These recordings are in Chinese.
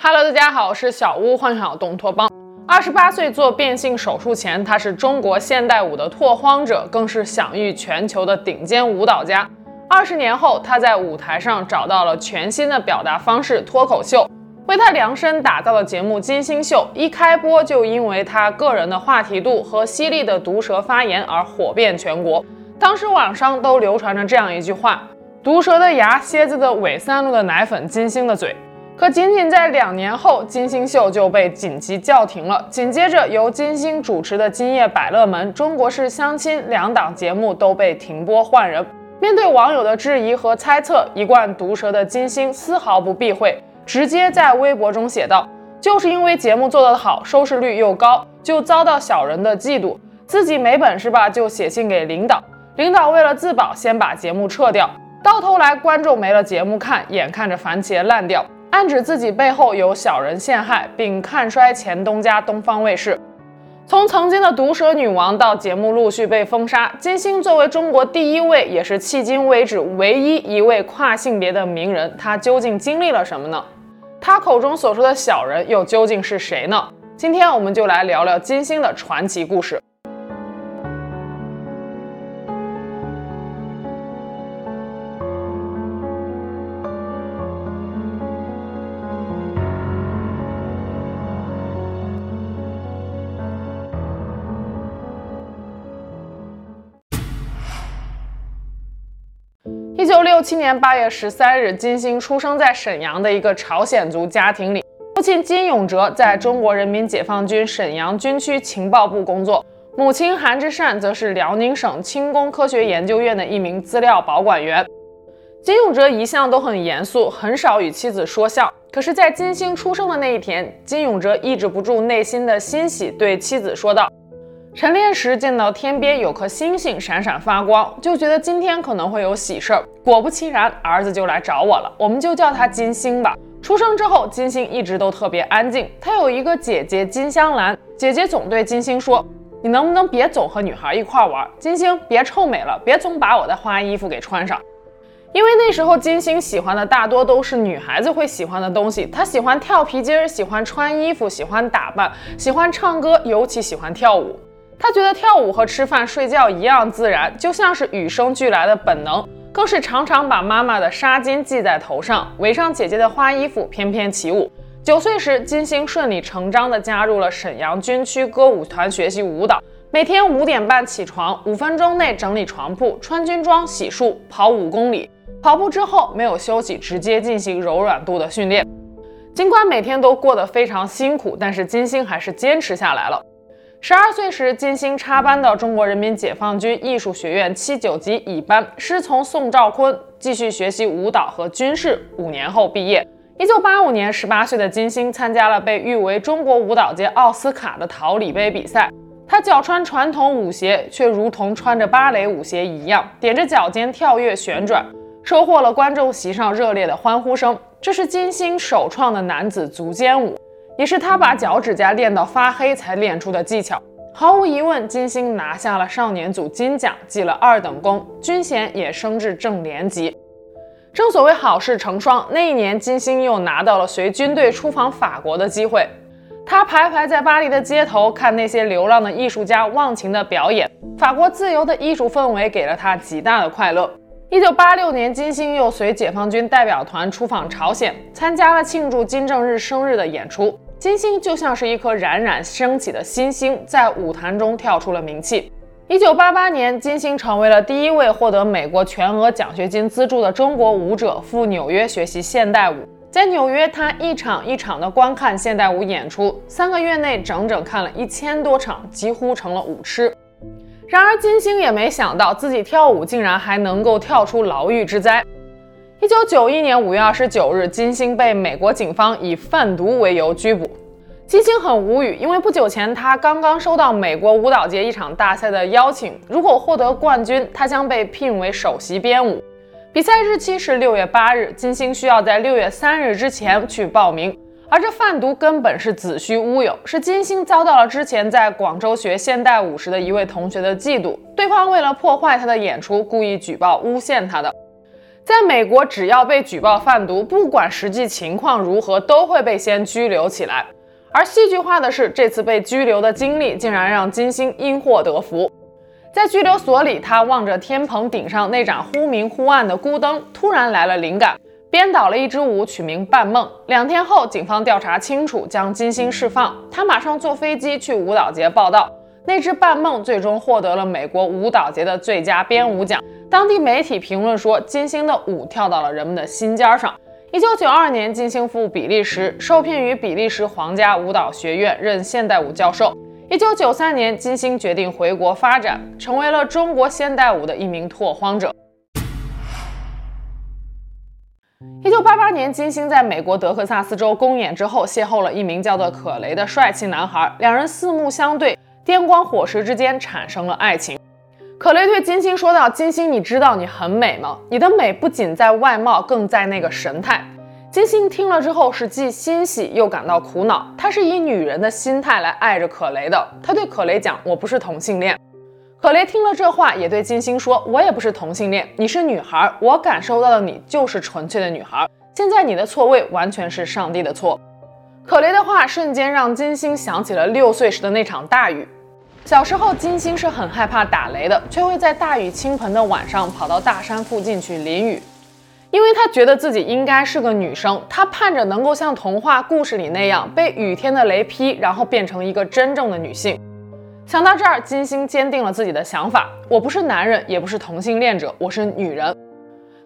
Hello，大家好，我是小屋幻想东托邦。二十八岁做变性手术前，他是中国现代舞的拓荒者，更是享誉全球的顶尖舞蹈家。二十年后，他在舞台上找到了全新的表达方式——脱口秀。为他量身打造的节目《金星秀》一开播就因为他个人的话题度和犀利的毒舌发言而火遍全国。当时网上都流传着这样一句话：“毒舌的牙，蝎子的尾，三鹿的奶粉，金星的嘴。”可仅仅在两年后，金星秀就被紧急叫停了。紧接着，由金星主持的《今夜百乐门》《中国式相亲》两档节目都被停播换人。面对网友的质疑和猜测，一贯毒舌的金星丝毫不避讳，直接在微博中写道：“就是因为节目做得好，收视率又高，就遭到小人的嫉妒。自己没本事吧，就写信给领导。领导为了自保，先把节目撤掉。到头来，观众没了节目看，眼看着番茄烂掉。”暗指自己背后有小人陷害，并看衰前东家东方卫视。从曾经的毒舌女王到节目陆续被封杀，金星作为中国第一位，也是迄今为止唯一一位跨性别的名人，她究竟经历了什么呢？她口中所说的小人又究竟是谁呢？今天我们就来聊聊金星的传奇故事。六七年八月十三日，金星出生在沈阳的一个朝鲜族家庭里。父亲金永哲在中国人民解放军沈阳军区情报部工作，母亲韩之善则是辽宁省轻工科学研究院的一名资料保管员。金永哲一向都很严肃，很少与妻子说笑。可是，在金星出生的那一天，金永哲抑制不住内心的欣喜，对妻子说道。晨练时见到天边有颗星星闪闪发光，就觉得今天可能会有喜事儿。果不其然，儿子就来找我了，我们就叫他金星吧。出生之后，金星一直都特别安静。他有一个姐姐金香兰，姐姐总对金星说：“你能不能别总和女孩一块玩？金星别臭美了，别总把我的花衣服给穿上。”因为那时候金星喜欢的大多都是女孩子会喜欢的东西，她喜欢跳皮筋，喜欢穿衣服，喜欢打扮，喜欢唱歌，尤其喜欢跳舞。他觉得跳舞和吃饭睡觉一样自然，就像是与生俱来的本能，更是常常把妈妈的纱巾系在头上，围上姐姐的花衣服翩翩起舞。九岁时，金星顺理成章地加入了沈阳军区歌舞团学习舞蹈，每天五点半起床，五分钟内整理床铺，穿军装、洗漱，跑五公里。跑步之后没有休息，直接进行柔软度的训练。尽管每天都过得非常辛苦，但是金星还是坚持下来了。十二岁时，金星插班到中国人民解放军艺术学院七九级乙班，师从宋兆坤，继续学习舞蹈和军事。五年后毕业。一九八五年，十八岁的金星参加了被誉为中国舞蹈界奥斯卡的桃李杯比赛。她脚穿传统舞鞋，却如同穿着芭蕾舞鞋一样，踮着脚尖跳跃旋转，收获了观众席上热烈的欢呼声。这是金星首创的男子足尖舞。也是他把脚趾甲练到发黑才练出的技巧。毫无疑问，金星拿下了少年组金奖，记了二等功，军衔也升至正连级。正所谓好事成双，那一年金星又拿到了随军队出访法国的机会。他徘徊在巴黎的街头，看那些流浪的艺术家忘情的表演。法国自由的艺术氛围给了他极大的快乐。一九八六年，金星又随解放军代表团出访朝鲜，参加了庆祝金正日生日的演出。金星就像是一颗冉冉升起的新星，在舞坛中跳出了名气。一九八八年，金星成为了第一位获得美国全额奖学金资助的中国舞者，赴纽约学习现代舞。在纽约，他一场一场的观看现代舞演出，三个月内整整看了一千多场，几乎成了舞痴。然而，金星也没想到自己跳舞竟然还能够跳出牢狱之灾。一九九一年五月二十九日，金星被美国警方以贩毒为由拘捕。金星很无语，因为不久前他刚刚收到美国舞蹈节一场大赛的邀请，如果获得冠军，他将被聘为首席编舞。比赛日期是六月八日，金星需要在六月三日之前去报名。而这贩毒根本是子虚乌有，是金星遭到了之前在广州学现代舞时的一位同学的嫉妒，对方为了破坏他的演出，故意举报诬陷他的。在美国，只要被举报贩毒，不管实际情况如何，都会被先拘留起来。而戏剧化的是，这次被拘留的经历竟然让金星因祸得福。在拘留所里，他望着天棚顶上那盏忽明忽暗的孤灯，突然来了灵感，编导了一支舞，取名《半梦》。两天后，警方调查清楚，将金星释放。他马上坐飞机去舞蹈节报道。那支《半梦》最终获得了美国舞蹈节的最佳编舞奖。当地媒体评论说，金星的舞跳到了人们的心尖上。一九九二年，金星赴比利时，受聘于比利时皇家舞蹈学院任现代舞教授。一九九三年，金星决定回国发展，成为了中国现代舞的一名拓荒者。一九八八年，金星在美国德克萨斯州公演之后，邂逅了一名叫做可雷的帅气男孩，两人四目相对，电光火石之间产生了爱情。可雷对金星说道：“金星，你知道你很美吗？你的美不仅在外貌，更在那个神态。”金星听了之后是既欣喜又感到苦恼。她是以女人的心态来爱着可雷的。她对可雷讲：“我不是同性恋。”可雷听了这话，也对金星说：“我也不是同性恋。你是女孩，我感受到的你就是纯粹的女孩。现在你的错位完全是上帝的错。”可雷的话瞬间让金星想起了六岁时的那场大雨。小时候，金星是很害怕打雷的，却会在大雨倾盆的晚上跑到大山附近去淋雨，因为她觉得自己应该是个女生，她盼着能够像童话故事里那样被雨天的雷劈，然后变成一个真正的女性。想到这儿，金星坚定了自己的想法：我不是男人，也不是同性恋者，我是女人。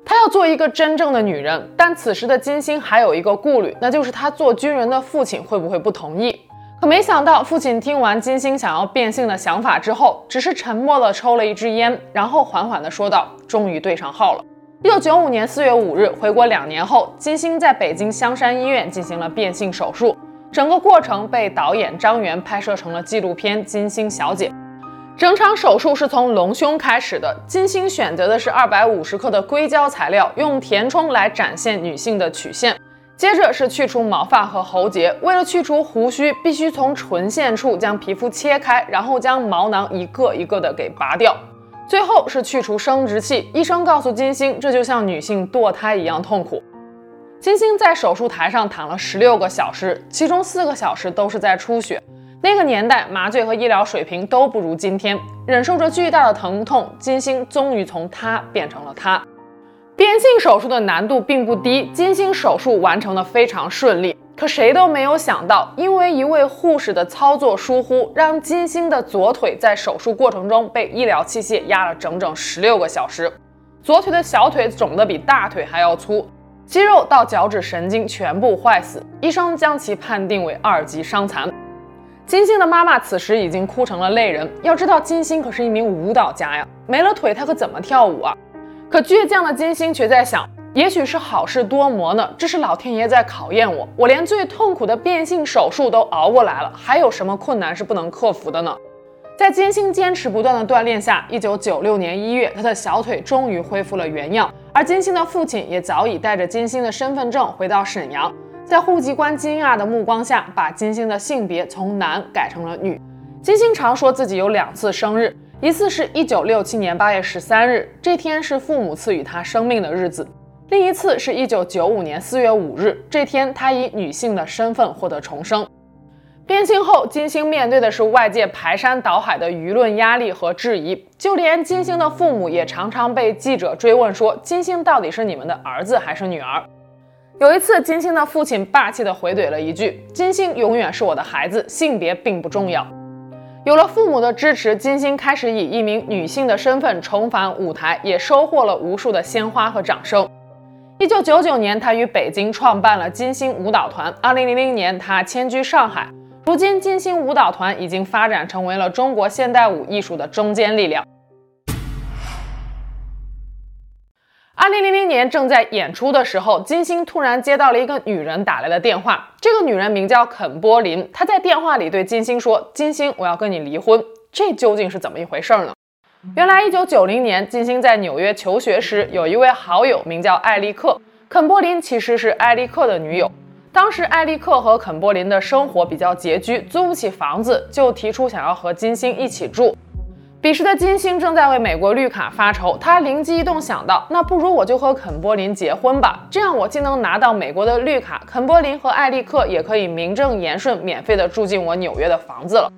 她要做一个真正的女人。但此时的金星还有一个顾虑，那就是她做军人的父亲会不会不同意？可没想到，父亲听完金星想要变性的想法之后，只是沉默地抽了一支烟，然后缓缓地说道：“终于对上号了。”一九九五年四月五日，回国两年后，金星在北京香山医院进行了变性手术，整个过程被导演张元拍摄成了纪录片《金星小姐》。整场手术是从隆胸开始的，金星选择的是二百五十克的硅胶材料，用填充来展现女性的曲线。接着是去除毛发和喉结，为了去除胡须，必须从唇线处将皮肤切开，然后将毛囊一个一个的给拔掉。最后是去除生殖器，医生告诉金星，这就像女性堕胎一样痛苦。金星在手术台上躺了十六个小时，其中四个小时都是在出血。那个年代麻醉和医疗水平都不如今天，忍受着巨大的疼痛，金星终于从她变成了他。变性手术的难度并不低，金星手术完成的非常顺利。可谁都没有想到，因为一位护士的操作疏忽，让金星的左腿在手术过程中被医疗器械压了整整十六个小时。左腿的小腿肿得比大腿还要粗，肌肉到脚趾神经全部坏死，医生将其判定为二级伤残。金星的妈妈此时已经哭成了泪人。要知道，金星可是一名舞蹈家呀，没了腿，她可怎么跳舞啊？可倔强的金星却在想，也许是好事多磨呢。这是老天爷在考验我，我连最痛苦的变性手术都熬过来了，还有什么困难是不能克服的呢？在金星坚持不断的锻炼下，一九九六年一月，他的小腿终于恢复了原样。而金星的父亲也早已带着金星的身份证回到沈阳，在户籍官惊讶的目光下，把金星的性别从男改成了女。金星常说自己有两次生日。一次是一九六七年八月十三日，这天是父母赐予他生命的日子；另一次是一九九五年四月五日，这天他以女性的身份获得重生。变性后，金星面对的是外界排山倒海的舆论压力和质疑，就连金星的父母也常常被记者追问说：“金星到底是你们的儿子还是女儿？”有一次，金星的父亲霸气地回怼了一句：“金星永远是我的孩子，性别并不重要。”有了父母的支持，金星开始以一名女性的身份重返舞台，也收获了无数的鲜花和掌声。一九九九年，她于北京创办了金星舞蹈团。二零零零年，她迁居上海。如今，金星舞蹈团已经发展成为了中国现代舞艺术的中坚力量。二零零零年正在演出的时候，金星突然接到了一个女人打来的电话。这个女人名叫肯波琳，她在电话里对金星说：“金星，我要跟你离婚。”这究竟是怎么一回事呢？原来，一九九零年，金星在纽约求学时，有一位好友名叫艾利克。肯波琳其实是艾利克的女友。当时，艾利克和肯波琳的生活比较拮据，租不起房子，就提出想要和金星一起住。彼时的金星正在为美国绿卡发愁，她灵机一动想到，那不如我就和肯柏林结婚吧，这样我既能拿到美国的绿卡，肯柏林和艾利克也可以名正言顺免费的住进我纽约的房子了。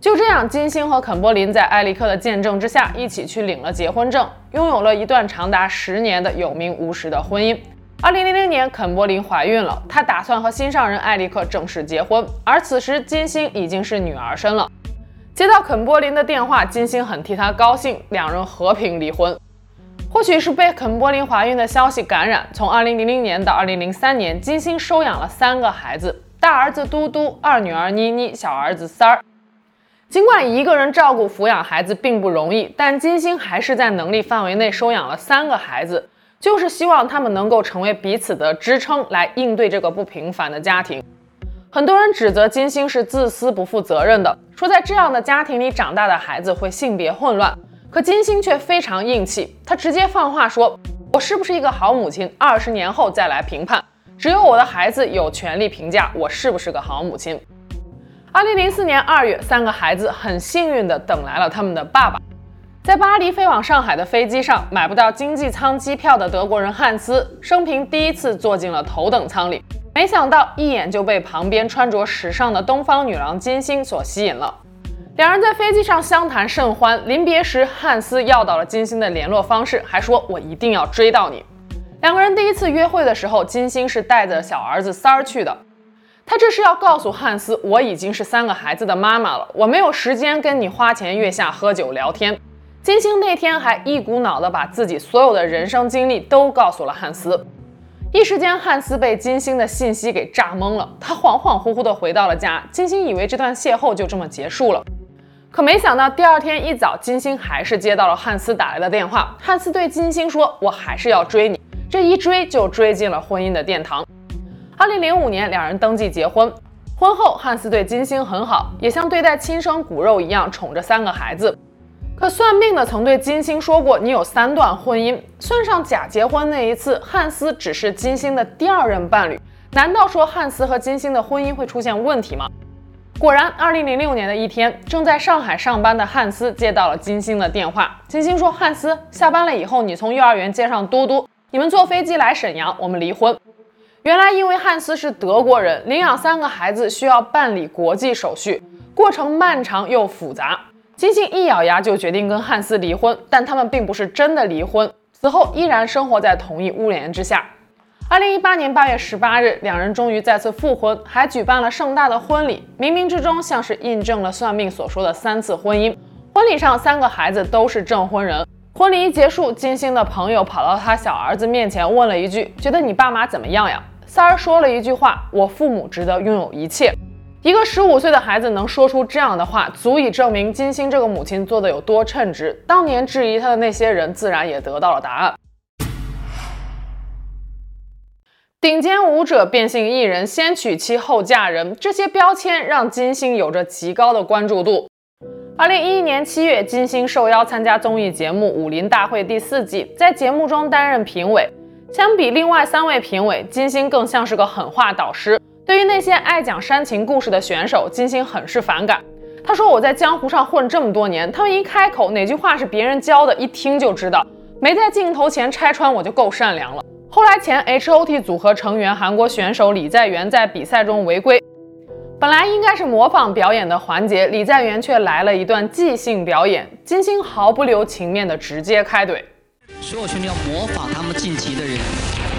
就这样，金星和肯柏林在艾利克的见证之下，一起去领了结婚证，拥有了一段长达十年的有名无实的婚姻。二零零零年，肯柏林怀孕了，她打算和心上人艾利克正式结婚，而此时金星已经是女儿身了。接到肯柏林的电话，金星很替他高兴，两人和平离婚。或许是被肯柏林怀孕的消息感染，从2000年到2003年，金星收养了三个孩子：大儿子嘟嘟，二女儿妮妮，小儿子三儿。尽管一个人照顾抚养孩子并不容易，但金星还是在能力范围内收养了三个孩子，就是希望他们能够成为彼此的支撑，来应对这个不平凡的家庭。很多人指责金星是自私不负责任的，说在这样的家庭里长大的孩子会性别混乱。可金星却非常硬气，她直接放话说：“我是不是一个好母亲？二十年后再来评判，只有我的孩子有权利评价我是不是个好母亲。”二零零四年二月，三个孩子很幸运地等来了他们的爸爸。在巴黎飞往上海的飞机上，买不到经济舱机票的德国人汉斯，生平第一次坐进了头等舱里。没想到一眼就被旁边穿着时尚的东方女郎金星所吸引了，两人在飞机上相谈甚欢。临别时，汉斯要到了金星的联络方式，还说：“我一定要追到你。”两个人第一次约会的时候，金星是带着小儿子三儿去的。他这是要告诉汉斯：“我已经是三个孩子的妈妈了，我没有时间跟你花前月下喝酒聊天。”金星那天还一股脑的把自己所有的人生经历都告诉了汉斯。一时间，汉斯被金星的信息给炸懵了。他恍恍惚惚地回到了家，金星以为这段邂逅就这么结束了，可没想到第二天一早，金星还是接到了汉斯打来的电话。汉斯对金星说：“我还是要追你。”这一追就追进了婚姻的殿堂。二零零五年，两人登记结婚。婚后，汉斯对金星很好，也像对待亲生骨肉一样宠着三个孩子。可算命的曾对金星说过：“你有三段婚姻，算上假结婚那一次，汉斯只是金星的第二任伴侣。难道说汉斯和金星的婚姻会出现问题吗？”果然，二零零六年的一天，正在上海上班的汉斯接到了金星的电话。金星说：“汉斯，下班了以后，你从幼儿园接上嘟嘟，你们坐飞机来沈阳，我们离婚。”原来，因为汉斯是德国人，领养三个孩子需要办理国际手续，过程漫长又复杂。金星一咬牙就决定跟汉斯离婚，但他们并不是真的离婚，此后依然生活在同一屋檐之下。二零一八年八月十八日，两人终于再次复婚，还举办了盛大的婚礼，冥冥之中像是印证了算命所说的三次婚姻。婚礼上，三个孩子都是证婚人。婚礼一结束，金星的朋友跑到他小儿子面前问了一句：“觉得你爸妈怎么样呀？”三儿说了一句话：“我父母值得拥有一切。”一个十五岁的孩子能说出这样的话，足以证明金星这个母亲做的有多称职。当年质疑她的那些人，自然也得到了答案。顶尖舞者、变性艺人、先娶妻后嫁人，这些标签让金星有着极高的关注度。二零一一年七月，金星受邀参加综艺节目《武林大会》第四季，在节目中担任评委。相比另外三位评委，金星更像是个狠话导师。对于那些爱讲煽情故事的选手，金星很是反感。他说：“我在江湖上混这么多年，他们一开口哪句话是别人教的，一听就知道。没在镜头前拆穿我就够善良了。”后来前 H.O.T 组合成员韩国选手李在元在比赛中违规，本来应该是模仿表演的环节，李在元却来了一段即兴表演，金星毫不留情面的直接开怼。所有兄弟要模仿他们晋级的人，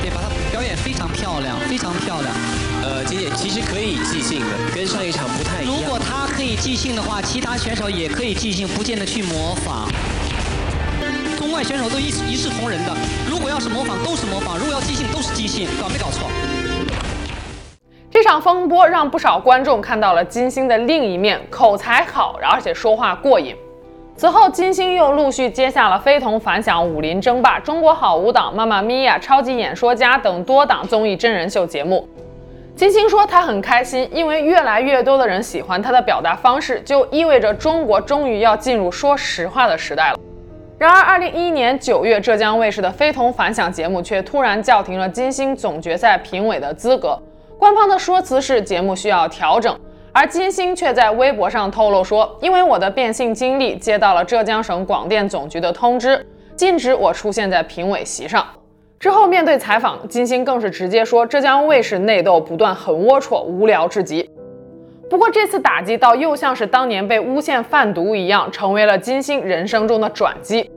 对，把他表演非常漂亮，非常漂亮。呃，金姐其实可以即兴的，跟上一场不太一样。如果他可以即兴的话，其他选手也可以即兴，不见得去模仿。中外选手都一一视同仁的，如果要是模仿，都是模仿；如果要即兴，都是即兴，搞没搞错？这场风波让不少观众看到了金星的另一面，口才好，而且说话过瘾。此后，金星又陆续接下了非同凡响、武林争霸、中国好舞蹈、妈妈咪呀、超级演说家等多档综艺真人秀节目。金星说：“她很开心，因为越来越多的人喜欢她的表达方式，就意味着中国终于要进入说实话的时代了。”然而，二零一一年九月，浙江卫视的《非同凡响》节目却突然叫停了金星总决赛评委的资格。官方的说辞是节目需要调整，而金星却在微博上透露说，因为我的变性经历，接到了浙江省广电总局的通知，禁止我出现在评委席上。之后面对采访，金星更是直接说，浙江卫视内斗不断，很龌龊，无聊至极。不过这次打击倒又像是当年被诬陷贩毒一样，成为了金星人生中的转机。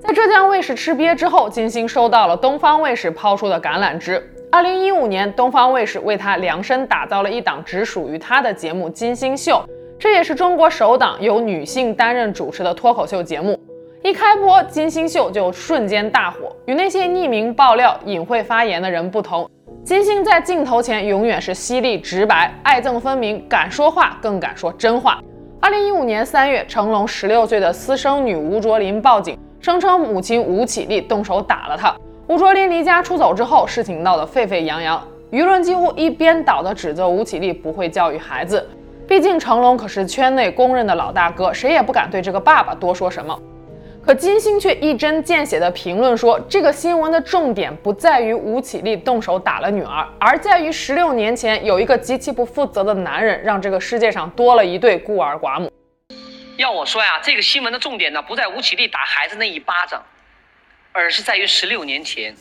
在浙江卫视吃瘪之后，金星收到了东方卫视抛出的橄榄枝。二零一五年，东方卫视为他量身打造了一档只属于他的节目《金星秀》，这也是中国首档由女性担任主持的脱口秀节目。一开播，《金星秀》就瞬间大火。与那些匿名爆料、隐晦发言的人不同，金星在镜头前永远是犀利直白、爱憎分明，敢说话更敢说真话。二零一五年三月，成龙十六岁的私生女吴卓林报警，声称母亲吴绮莉动手打了她。吴卓林离家出走之后，事情闹得沸沸扬扬，舆论几乎一边倒的指责吴绮莉不会教育孩子。毕竟成龙可是圈内公认的老大哥，谁也不敢对这个爸爸多说什么。可金星却一针见血地评论说，这个新闻的重点不在于吴绮莉动手打了女儿，而在于十六年前有一个极其不负责的男人，让这个世界上多了一对孤儿寡母。要我说呀，这个新闻的重点呢，不在吴绮莉打孩子那一巴掌。而是在于十六年前，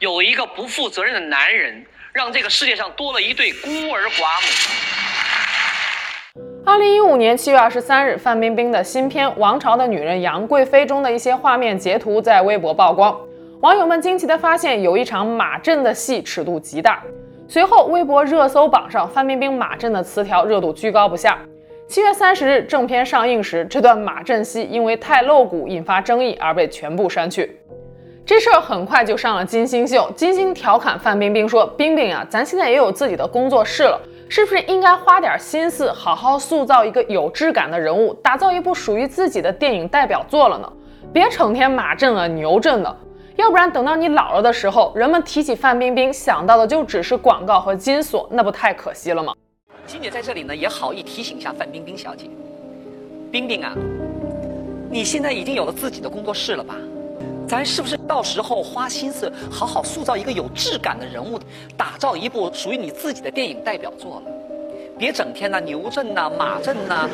有一个不负责任的男人，让这个世界上多了一对孤儿寡母。二零一五年七月二十三日，范冰冰的新片《王朝的女人杨贵妃》中的一些画面截图在微博曝光，网友们惊奇地发现，有一场马震的戏尺度极大。随后，微博热搜榜上范冰冰马震的词条热度居高不下。七月三十日，正片上映时，这段马震戏因为太露骨，引发争议而被全部删去。这事儿很快就上了金星秀，金星调侃范冰冰说：“冰冰啊，咱现在也有自己的工作室了，是不是应该花点心思，好好塑造一个有质感的人物，打造一部属于自己的电影代表作了呢？别成天马震啊牛震的，要不然等到你老了的时候，人们提起范冰冰想到的就只是广告和金锁，那不太可惜了吗？”金姐在这里呢，也好意提醒一下范冰冰小姐，冰冰啊，你现在已经有了自己的工作室了吧？咱是不是到时候花心思好好塑造一个有质感的人物，打造一部属于你自己的电影代表作了？别整天呐牛震呐马震呐，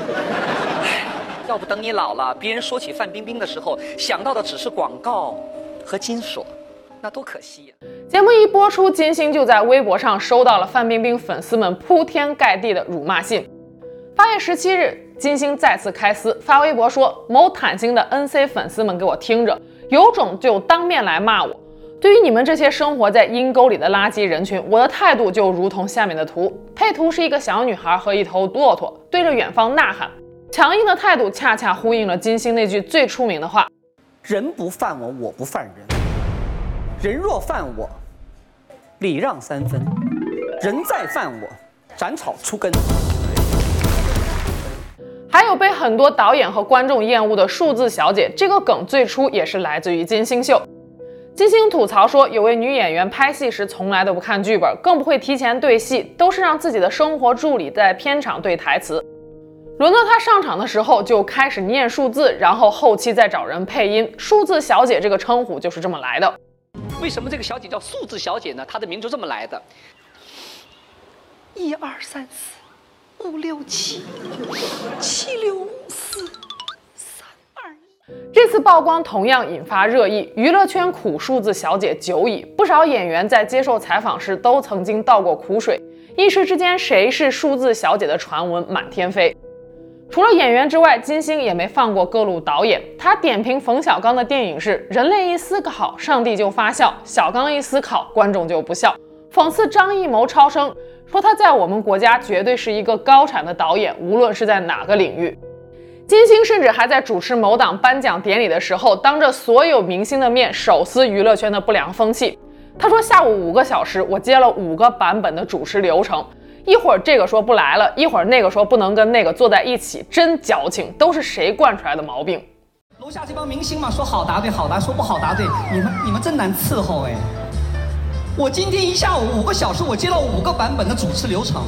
哎，要不等你老了，别人说起范冰冰的时候，想到的只是广告和金锁，那多可惜呀！节目一播出，金星就在微博上收到了范冰冰粉丝们铺天盖地的辱骂信。八月十七日，金星再次开撕，发微博说：“某坦星的 NC 粉丝们给我听着。”有种就当面来骂我！对于你们这些生活在阴沟里的垃圾人群，我的态度就如同下面的图。配图是一个小女孩和一头骆驼对着远方呐喊，强硬的态度恰恰呼应了金星那句最出名的话：“人不犯我，我不犯人；人若犯我，礼让三分；人再犯我，斩草除根。”还有被很多导演和观众厌恶的数字小姐，这个梗最初也是来自于金星秀。金星吐槽说，有位女演员拍戏时从来都不看剧本，更不会提前对戏，都是让自己的生活助理在片场对台词。轮到她上场的时候，就开始念数字，然后后期再找人配音。数字小姐这个称呼就是这么来的。为什么这个小姐叫数字小姐呢？她的名就这么来的。一二三四。五六七，七六五四，三二一。这次曝光同样引发热议，娱乐圈苦数字小姐久矣，不少演员在接受采访时都曾经倒过苦水。一时之间，谁是数字小姐的传闻满天飞。除了演员之外，金星也没放过各路导演。他点评冯小刚的电影是：人类一思考，上帝就发笑；小刚一思考，观众就不笑。讽刺张艺谋超生。说他在我们国家绝对是一个高产的导演，无论是在哪个领域。金星甚至还在主持某档颁奖典礼的时候，当着所有明星的面手撕娱乐圈的不良风气。他说：“下午五个小时，我接了五个版本的主持流程，一会儿这个说不来了，一会儿那个说不能跟那个坐在一起，真矫情，都是谁惯出来的毛病？”楼下这帮明星嘛，说好答对好答，说不好答对，你们你们真难伺候哎。我今天一下午五个小时，我接到五个版本的主持流程，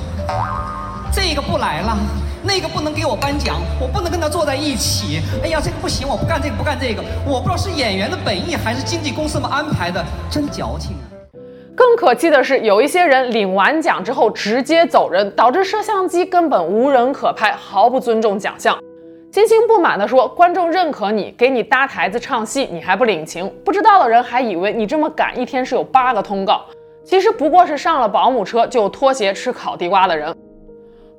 这个不来了，那个不能给我颁奖，我不能跟他坐在一起。哎呀，这个不行，我不干这个，不干这个。我不知道是演员的本意还是经纪公司们安排的，真矫情啊！更可气的是，有一些人领完奖之后直接走人，导致摄像机根本无人可拍，毫不尊重奖项。金星不满地说：“观众认可你，给你搭台子唱戏，你还不领情？不知道的人还以为你这么赶，一天是有八个通告，其实不过是上了保姆车就脱鞋吃烤地瓜的人。”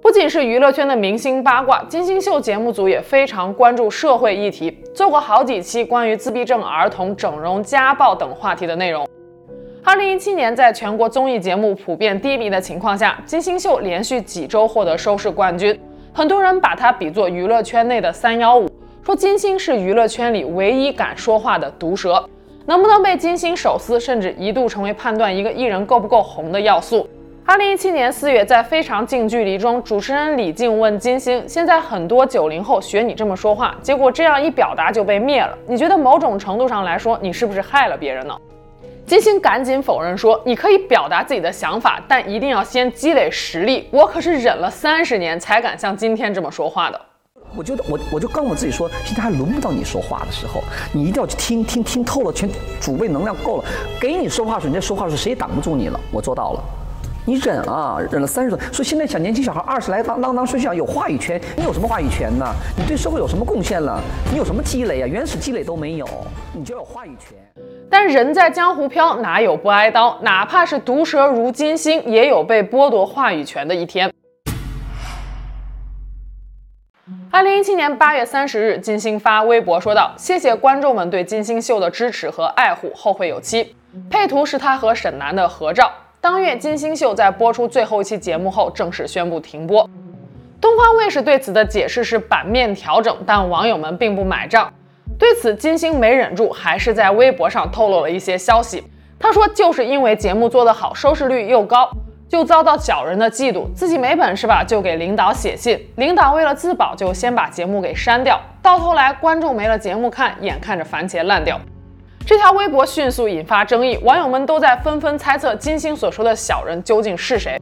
不仅是娱乐圈的明星八卦，金星秀节目组也非常关注社会议题，做过好几期关于自闭症儿童、整容、家暴等话题的内容。二零一七年，在全国综艺节目普遍低迷的情况下，金星秀连续几周获得收视冠军，很多人把它比作娱乐圈内的三幺五，说金星是娱乐圈里唯一敢说话的毒舌，能不能被金星手撕，甚至一度成为判断一个艺人够不够红的要素。二零一七年四月，在《非常近距离》中，主持人李静问金星：“现在很多九零后学你这么说话，结果这样一表达就被灭了。你觉得某种程度上来说，你是不是害了别人呢？”金星赶紧否认说：“你可以表达自己的想法，但一定要先积累实力。我可是忍了三十年才敢像今天这么说话的。”我觉得我我就跟我自己说，现在还轮不到你说话的时候，你一定要去听听听透了，全储备能量够了，给你说话的时候，你这说话的时候谁也挡不住你了。我做到了。你忍啊，忍了三十多，所以现在小年轻小孩二十来当当当睡觉有话语权，你有什么话语权呢？你对社会有什么贡献了？你有什么积累啊？原始积累都没有，你就有话语权。但人在江湖飘，哪有不挨刀？哪怕是毒舌如金星，也有被剥夺话语权的一天。二零一七年八月三十日，金星发微博说道：“谢谢观众们对金星秀的支持和爱护，后会有期。”配图是他和沈南的合照。当月，金星秀在播出最后一期节目后，正式宣布停播。东方卫视对此的解释是版面调整，但网友们并不买账。对此，金星没忍住，还是在微博上透露了一些消息。他说，就是因为节目做得好，收视率又高，就遭到小人的嫉妒，自己没本事吧，就给领导写信，领导为了自保，就先把节目给删掉，到头来观众没了节目看，眼看着番茄烂掉。这条微博迅速引发争议，网友们都在纷纷猜测金星所说的小人究竟是谁。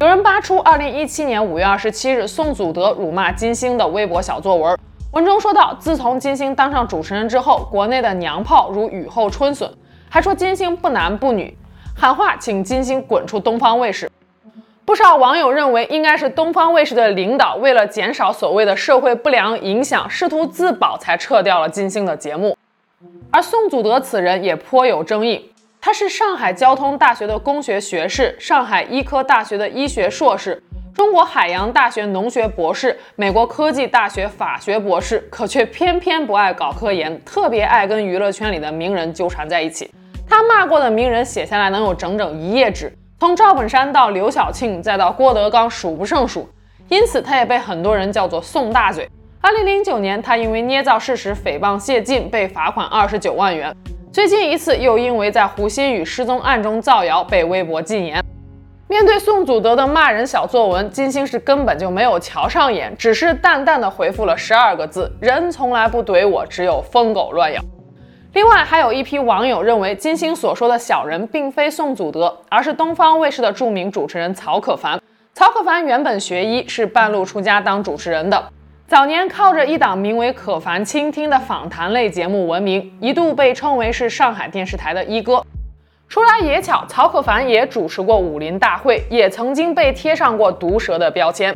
有人扒出2017年5月27日宋祖德辱骂金星的微博小作文，文中说到：自从金星当上主持人之后，国内的娘炮如雨后春笋，还说金星不男不女，喊话请金星滚出东方卫视。不少网友认为，应该是东方卫视的领导为了减少所谓的社会不良影响，试图自保才撤掉了金星的节目。而宋祖德此人也颇有争议，他是上海交通大学的工学学士，上海医科大学的医学硕士，中国海洋大学农学博士，美国科技大学法学博士，可却偏偏不爱搞科研，特别爱跟娱乐圈里的名人纠缠在一起。他骂过的名人写下来能有整整一页纸，从赵本山到刘晓庆，再到郭德纲，数不胜数。因此，他也被很多人叫做宋大嘴。二零零九年，他因为捏造事实诽谤谢晋被罚款二十九万元。最近一次又因为在胡鑫宇失踪案中造谣被微博禁言。面对宋祖德的骂人小作文，金星是根本就没有瞧上眼，只是淡淡的回复了十二个字：人从来不怼我，只有疯狗乱咬。另外，还有一批网友认为金星所说的小人并非宋祖德，而是东方卫视的著名主持人曹可凡。曹可凡原本学医，是半路出家当主持人的。早年靠着一档名为《可凡倾听》的访谈类节目闻名，一度被称为是上海电视台的一哥。说来也巧，曹可凡也主持过武林大会，也曾经被贴上过毒舌的标签。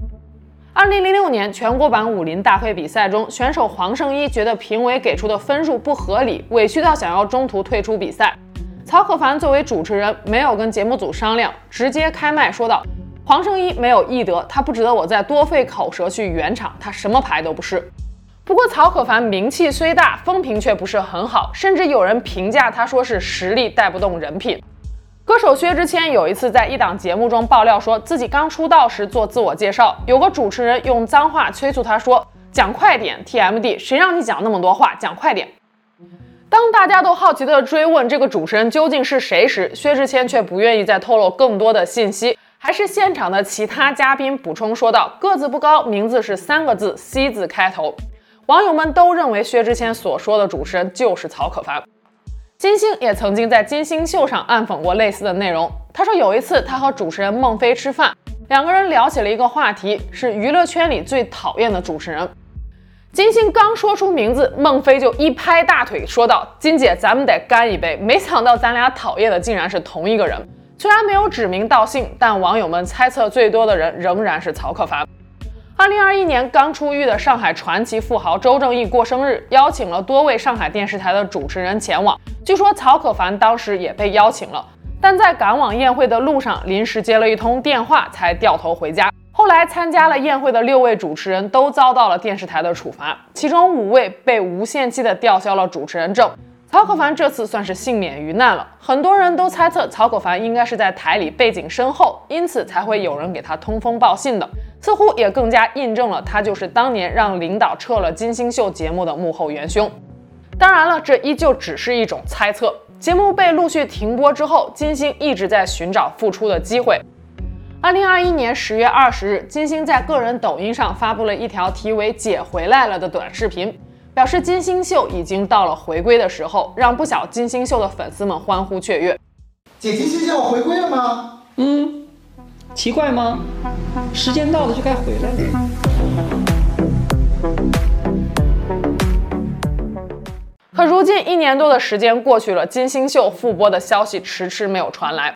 二零零六年全国版武林大会比赛中，选手黄圣依觉得评委给出的分数不合理，委屈到想要中途退出比赛。曹可凡作为主持人，没有跟节目组商量，直接开麦说道。黄圣依没有艺德，他不值得我再多费口舌去圆场，他什么牌都不是。不过曹可凡名气虽大，风评却不是很好，甚至有人评价他说是实力带不动人品。歌手薛之谦有一次在一档节目中爆料，说自己刚出道时做自我介绍，有个主持人用脏话催促他说：“讲快点，TMD，谁让你讲那么多话？讲快点。”当大家都好奇地追问这个主持人究竟是谁时，薛之谦却不愿意再透露更多的信息。还是现场的其他嘉宾补充说道：“个子不高，名字是三个字，C 字开头。”网友们都认为薛之谦所说的主持人就是曹可凡。金星也曾经在金星秀上暗讽过类似的内容。他说有一次他和主持人孟非吃饭，两个人聊起了一个话题，是娱乐圈里最讨厌的主持人。金星刚说出名字，孟非就一拍大腿说道：“金姐，咱们得干一杯！没想到咱俩讨厌的竟然是同一个人。”虽然没有指名道姓，但网友们猜测最多的人仍然是曹可凡。二零二一年刚出狱的上海传奇富豪周正义过生日，邀请了多位上海电视台的主持人前往。据说曹可凡当时也被邀请了，但在赶往宴会的路上临时接了一通电话，才掉头回家。后来参加了宴会的六位主持人都遭到了电视台的处罚，其中五位被无限期的吊销了主持人证。曹可凡这次算是幸免于难了，很多人都猜测曹可凡应该是在台里背景深厚，因此才会有人给他通风报信的，似乎也更加印证了他就是当年让领导撤了金星秀节目的幕后元凶。当然了，这依旧只是一种猜测。节目被陆续停播之后，金星一直在寻找复出的机会。二零二一年十月二十日，金星在个人抖音上发布了一条题为“姐回来了”的短视频。表示金星秀已经到了回归的时候，让不少金星秀的粉丝们欢呼雀跃。姐金星秀回归了吗？嗯，奇怪吗？时间到了就该回来了。可如今一年多的时间过去了，金星秀复播的消息迟迟没有传来。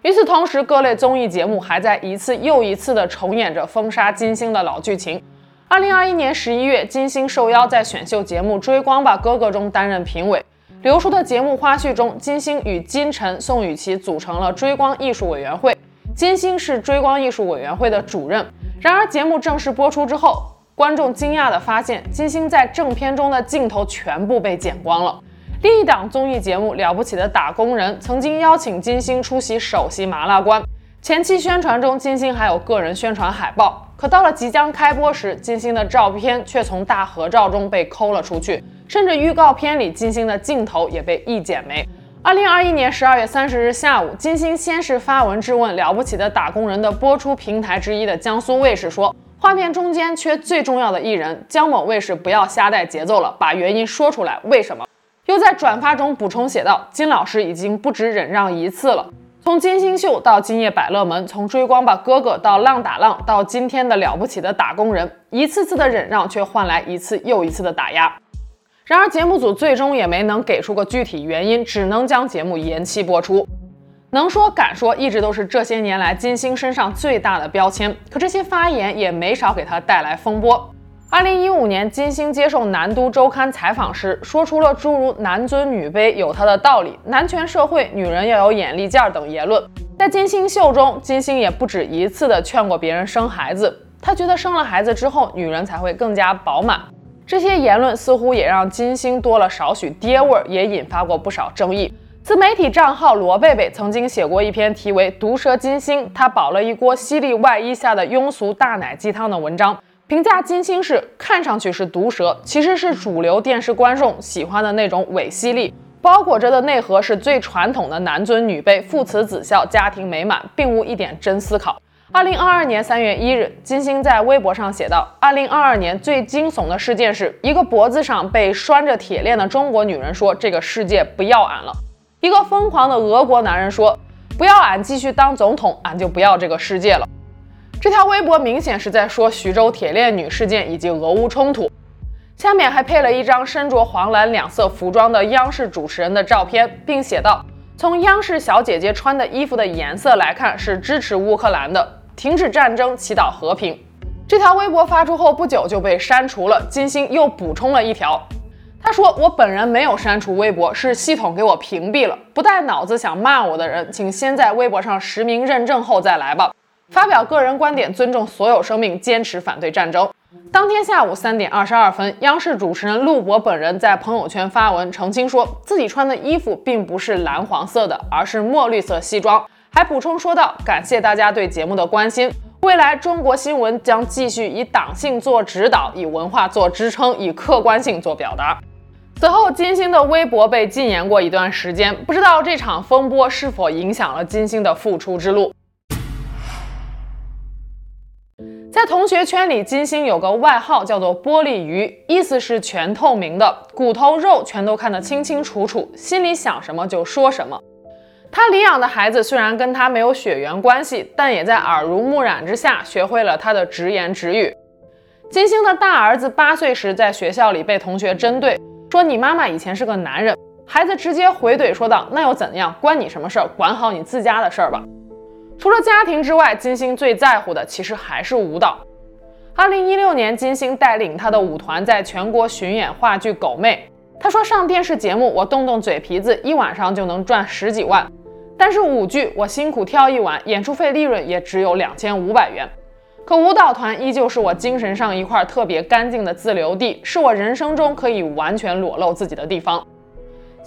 与此同时，各类综艺节目还在一次又一次地重演着封杀金星的老剧情。二零二一年十一月，金星受邀在选秀节目《追光吧哥哥》中担任评委。流出的节目花絮中，金星与金晨、宋雨琦组成了追光艺术委员会，金星是追光艺术委员会的主任。然而，节目正式播出之后，观众惊讶地发现，金星在正片中的镜头全部被剪光了。另一档综艺节目《了不起的打工人》曾经邀请金星出席首席麻辣官，前期宣传中，金星还有个人宣传海报。可到了即将开播时，金星的照片却从大合照中被抠了出去，甚至预告片里金星的镜头也被一剪没。二零二一年十二月三十日下午，金星先是发文质问《了不起的打工人》的播出平台之一的江苏卫视，说画面中间缺最重要的艺人，江某卫视不要瞎带节奏了，把原因说出来，为什么？又在转发中补充写道：金老师已经不止忍让一次了。从金星秀到今夜百乐门，从追光吧哥哥到浪打浪，到今天的了不起的打工人，一次次的忍让却换来一次又一次的打压。然而节目组最终也没能给出个具体原因，只能将节目延期播出。能说敢说，一直都是这些年来金星身上最大的标签。可这些发言也没少给他带来风波。二零一五年，金星接受南都周刊采访时，说出了诸如“男尊女卑有它的道理”、“男权社会女人要有眼力劲儿”等言论。在金星秀中，金星也不止一次地劝过别人生孩子，她觉得生了孩子之后，女人才会更加饱满。这些言论似乎也让金星多了少许爹味儿，也引发过不少争议。自媒体账号罗贝贝曾经写过一篇题为《毒舌金星》，她饱了一锅犀利外衣下的庸俗大奶鸡汤的文章。评价金星是看上去是毒舌，其实是主流电视观众喜欢的那种伪犀利，包裹着的内核是最传统的男尊女卑、父慈子孝、家庭美满，并无一点真思考。二零二二年三月一日，金星在微博上写道：“二零二二年最惊悚的事件是一个脖子上被拴着铁链的中国女人说这个世界不要俺了，一个疯狂的俄国男人说不要俺继续当总统，俺就不要这个世界了。”这条微博明显是在说徐州铁链女事件以及俄乌冲突，下面还配了一张身着黄蓝两色服装的央视主持人的照片，并写道：“从央视小姐姐穿的衣服的颜色来看，是支持乌克兰的，停止战争，祈祷和平。”这条微博发出后不久就被删除了。金星又补充了一条，他说：“我本人没有删除微博，是系统给我屏蔽了。不带脑子想骂我的人，请先在微博上实名认证后再来吧。”发表个人观点，尊重所有生命，坚持反对战争。当天下午三点二十二分，央视主持人陆博本人在朋友圈发文澄清，说自己穿的衣服并不是蓝黄色的，而是墨绿色西装。还补充说道：“感谢大家对节目的关心，未来中国新闻将继续以党性做指导，以文化做支撑，以客观性做表达。”此后，金星的微博被禁言过一段时间，不知道这场风波是否影响了金星的复出之路。在同学圈里，金星有个外号叫做“玻璃鱼”，意思是全透明的，骨头肉全都看得清清楚楚，心里想什么就说什么。他领养的孩子虽然跟他没有血缘关系，但也在耳濡目染之下学会了他的直言直语。金星的大儿子八岁时在学校里被同学针对，说你妈妈以前是个男人。孩子直接回怼说道：“那又怎样？关你什么事儿？管好你自家的事儿吧。”除了家庭之外，金星最在乎的其实还是舞蹈。二零一六年，金星带领他的舞团在全国巡演话剧《狗妹》，他说：“上电视节目，我动动嘴皮子，一晚上就能赚十几万。但是舞剧，我辛苦跳一晚，演出费利润也只有两千五百元。可舞蹈团依旧是我精神上一块特别干净的自留地，是我人生中可以完全裸露自己的地方。”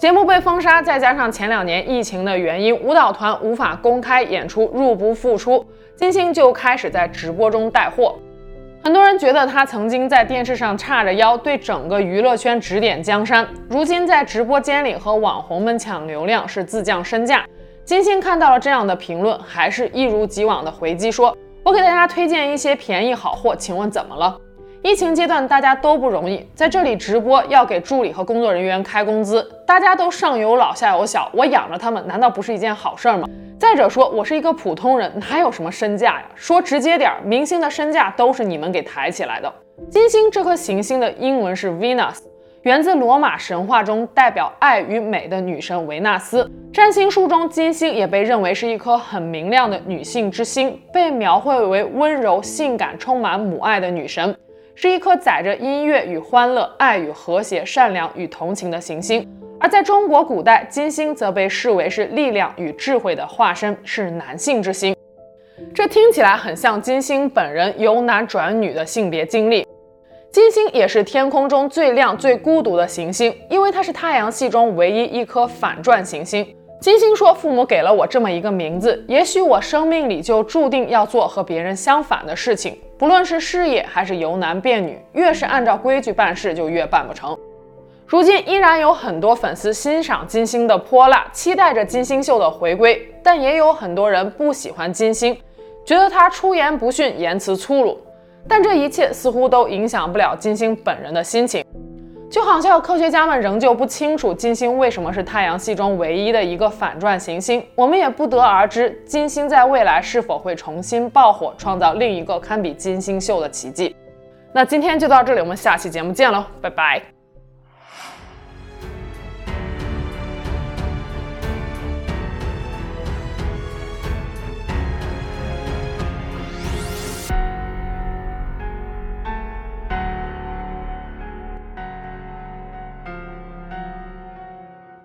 节目被封杀，再加上前两年疫情的原因，舞蹈团无法公开演出，入不敷出，金星就开始在直播中带货。很多人觉得他曾经在电视上叉着腰，对整个娱乐圈指点江山，如今在直播间里和网红们抢流量，是自降身价。金星看到了这样的评论，还是一如既往的回击说：“我给大家推荐一些便宜好货，请问怎么了？”疫情阶段大家都不容易，在这里直播要给助理和工作人员开工资，大家都上有老下有小，我养着他们难道不是一件好事吗？再者说，我是一个普通人，哪有什么身价呀？说直接点，明星的身价都是你们给抬起来的。金星这颗行星的英文是 Venus，源自罗马神话中代表爱与美的女神维纳斯。占星书中，金星也被认为是一颗很明亮的女性之星，被描绘为温柔、性感、充满母爱的女神。是一颗载着音乐与欢乐、爱与和谐、善良与同情的行星，而在中国古代，金星则被视为是力量与智慧的化身，是男性之星。这听起来很像金星本人由男转女的性别经历。金星也是天空中最亮、最孤独的行星，因为它是太阳系中唯一一颗反转行星。金星说：“父母给了我这么一个名字，也许我生命里就注定要做和别人相反的事情。不论是事业还是由男变女，越是按照规矩办事，就越办不成。”如今依然有很多粉丝欣赏金星的泼辣，期待着金星秀的回归，但也有很多人不喜欢金星，觉得她出言不逊，言辞粗鲁。但这一切似乎都影响不了金星本人的心情。就好像科学家们仍旧不清楚金星为什么是太阳系中唯一的一个反转行星，我们也不得而知金星在未来是否会重新爆火，创造另一个堪比金星秀的奇迹。那今天就到这里，我们下期节目见喽，拜拜。